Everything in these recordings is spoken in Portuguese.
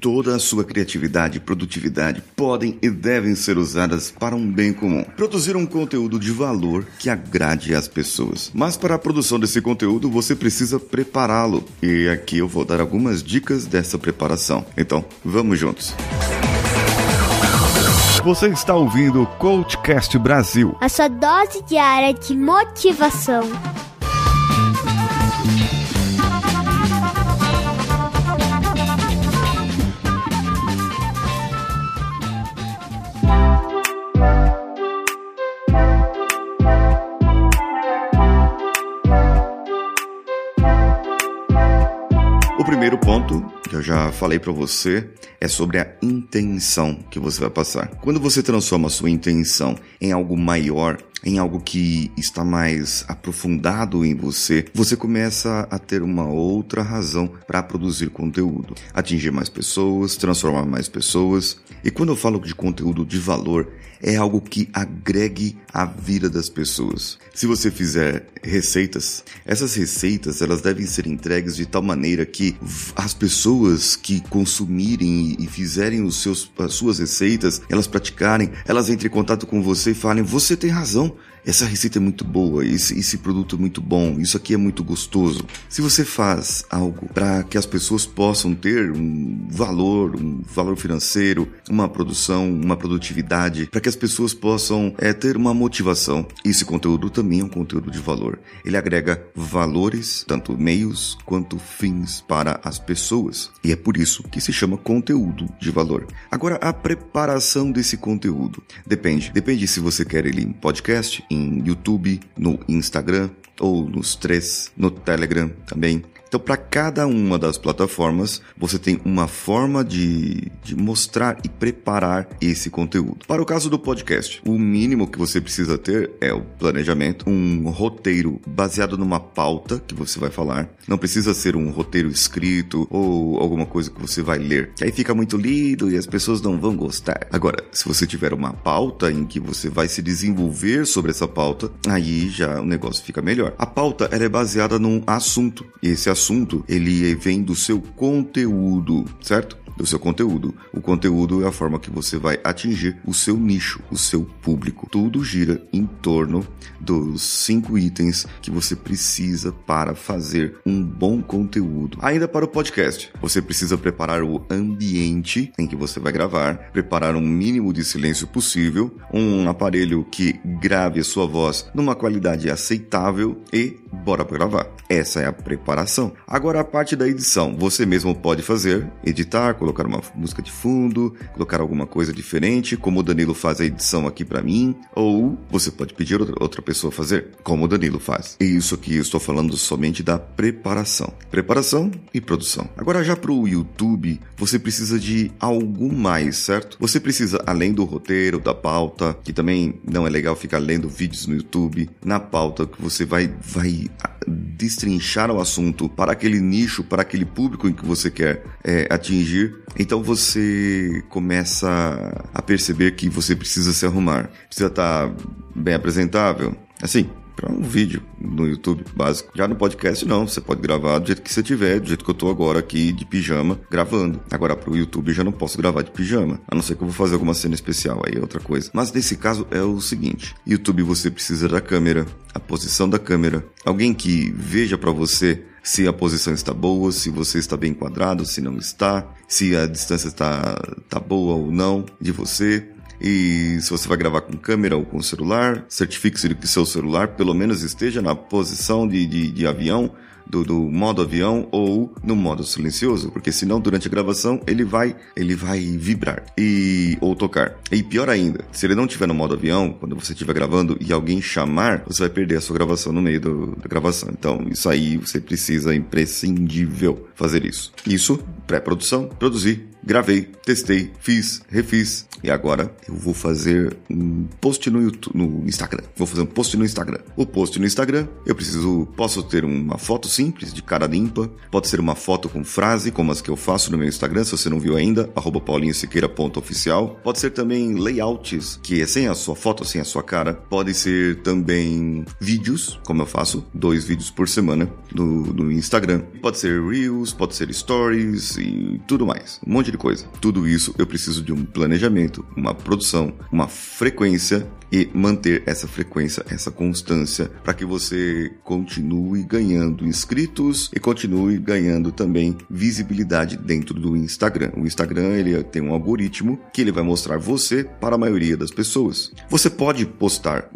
Toda a sua criatividade e produtividade podem e devem ser usadas para um bem comum. Produzir um conteúdo de valor que agrade as pessoas. Mas para a produção desse conteúdo, você precisa prepará-lo. E aqui eu vou dar algumas dicas dessa preparação. Então, vamos juntos. Você está ouvindo o Coachcast Brasil. A sua dose diária de motivação. Primeiro ponto que eu já falei para você é sobre a intenção que você vai passar. Quando você transforma a sua intenção em algo maior, em algo que está mais aprofundado em você, você começa a ter uma outra razão para produzir conteúdo, atingir mais pessoas, transformar mais pessoas. E quando eu falo de conteúdo de valor, é algo que agregue a vida das pessoas. Se você fizer receitas, essas receitas elas devem ser entregues de tal maneira que as pessoas que consumirem e fizerem os seus, as suas receitas, elas praticarem, elas entrem em contato com você e falem: você tem razão essa receita é muito boa, esse, esse produto é muito bom, isso aqui é muito gostoso. Se você faz algo para que as pessoas possam ter um valor, um valor financeiro, uma produção, uma produtividade, para que as pessoas possam é, ter uma motivação, esse conteúdo também é um conteúdo de valor. Ele agrega valores, tanto meios quanto fins para as pessoas. E é por isso que se chama conteúdo de valor. Agora, a preparação desse conteúdo depende. Depende se você quer ele em podcast, em YouTube, no Instagram ou nos três, no Telegram também. Então, para cada uma das plataformas, você tem uma forma de, de mostrar e preparar esse conteúdo. Para o caso do podcast, o mínimo que você precisa ter é o planejamento, um roteiro baseado numa pauta que você vai falar. Não precisa ser um roteiro escrito ou alguma coisa que você vai ler. Que aí fica muito lido e as pessoas não vão gostar. Agora, se você tiver uma pauta em que você vai se desenvolver sobre essa pauta, aí já o negócio fica melhor. A pauta é baseada num assunto. E esse assunto assunto, ele vem do seu conteúdo, certo? Do seu conteúdo. O conteúdo é a forma que você vai atingir o seu nicho, o seu público. Tudo gira em torno dos cinco itens que você precisa para fazer um bom conteúdo. Ainda para o podcast, você precisa preparar o ambiente em que você vai gravar, preparar um mínimo de silêncio possível, um aparelho que grave a sua voz numa qualidade aceitável e bora gravar. Essa é a preparação. Agora a parte da edição, você mesmo pode fazer, editar, colocar uma música de fundo, colocar alguma coisa diferente, como o Danilo faz a edição aqui para mim, ou você pode pedir outra pessoa fazer, como o Danilo faz. E isso aqui eu estou falando somente da preparação. Preparação e produção. Agora já para o YouTube, você precisa de algo mais, certo? Você precisa além do roteiro, da pauta, que também não é legal ficar lendo vídeos no YouTube, na pauta que você vai vai destrinchar o assunto para aquele nicho, para aquele público em que você quer é, atingir, então você começa a perceber que você precisa se arrumar, precisa estar bem apresentável. Assim, para um vídeo no YouTube básico. Já no podcast não, você pode gravar do jeito que você tiver, do jeito que eu tô agora aqui de pijama gravando. Agora pro YouTube já não posso gravar de pijama, a não ser que eu vou fazer alguma cena especial aí é outra coisa. Mas nesse caso é o seguinte, YouTube você precisa da câmera, a posição da câmera, alguém que veja para você se a posição está boa, se você está bem enquadrado, se não está, se a distância está, tá boa ou não de você. E se você vai gravar com câmera ou com celular, certifique-se de que seu celular pelo menos esteja na posição de, de, de avião do, do, modo avião ou no modo silencioso, porque senão durante a gravação ele vai ele vai vibrar e ou tocar. E pior ainda, se ele não estiver no modo avião, quando você estiver gravando e alguém chamar, você vai perder a sua gravação no meio do, da gravação. Então isso aí você precisa imprescindível fazer isso. Isso pré-produção, produzir gravei, testei, fiz, refiz e agora eu vou fazer um post no YouTube, no Instagram. Vou fazer um post no Instagram. O post no Instagram, eu preciso, posso ter uma foto simples de cara limpa, pode ser uma foto com frase, como as que eu faço no meu Instagram, se você não viu ainda, paulinhosiqueira.oficial. Pode ser também layouts, que é sem a sua foto, sem a sua cara. Pode ser também vídeos, como eu faço, dois vídeos por semana no, no Instagram. Pode ser Reels, Reels, pode ser Stories e tudo mais. Um monte de coisa. Tudo isso eu preciso de um planejamento, uma produção, uma frequência e manter essa frequência, essa constância, para que você continue ganhando inscritos e continue ganhando também visibilidade dentro do Instagram. O Instagram ele tem um algoritmo que ele vai mostrar você para a maioria das pessoas. Você pode postar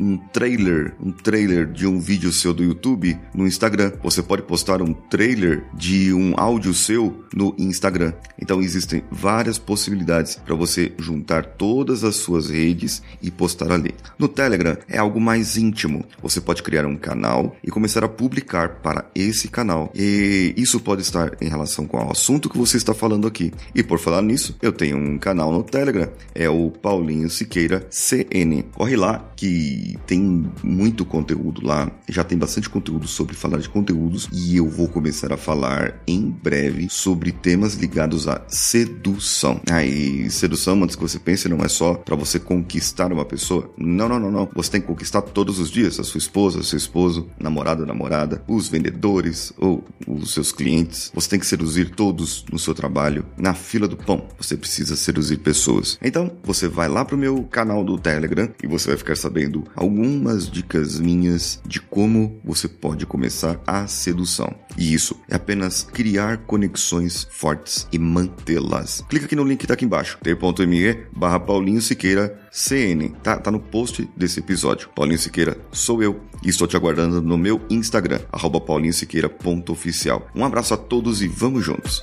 um trailer, um trailer de um vídeo seu do YouTube no Instagram. Você pode postar um trailer de um áudio seu no Instagram. Então existem várias possibilidades para você juntar todas as suas redes e postar ali. No Telegram é algo mais íntimo. Você pode criar um canal e começar a publicar para esse canal. E isso pode estar em relação com o assunto que você está falando aqui. E por falar nisso, eu tenho um canal no Telegram, é o Paulinho Siqueira CN. Corre lá que tem muito conteúdo lá. Já tem bastante conteúdo sobre falar de conteúdos e eu vou começar a falar em breve sobre temas ligados à sedução. Aí, sedução, antes que você pense, não é só para você conquistar uma pessoa. Não, não, não, não. Você tem que conquistar todos os dias a sua esposa, seu esposo, namorado, namorada, os vendedores ou os seus clientes. Você tem que seduzir todos no seu trabalho. Na fila do pão, você precisa seduzir pessoas. Então, você vai lá pro meu canal do Telegram e você vai ficar sabendo algumas dicas minhas de como você pode começar a sedução. E isso é apenas criar conexões fortes e mantê-las. Clica aqui no link que tá aqui embaixo, t.me barra Paulinho Siqueira CN. Tá, tá no post desse episódio. Paulinho Siqueira sou eu e estou te aguardando no meu Instagram, arroba paulinhosiqueira.oficial. Um abraço a todos e vamos juntos!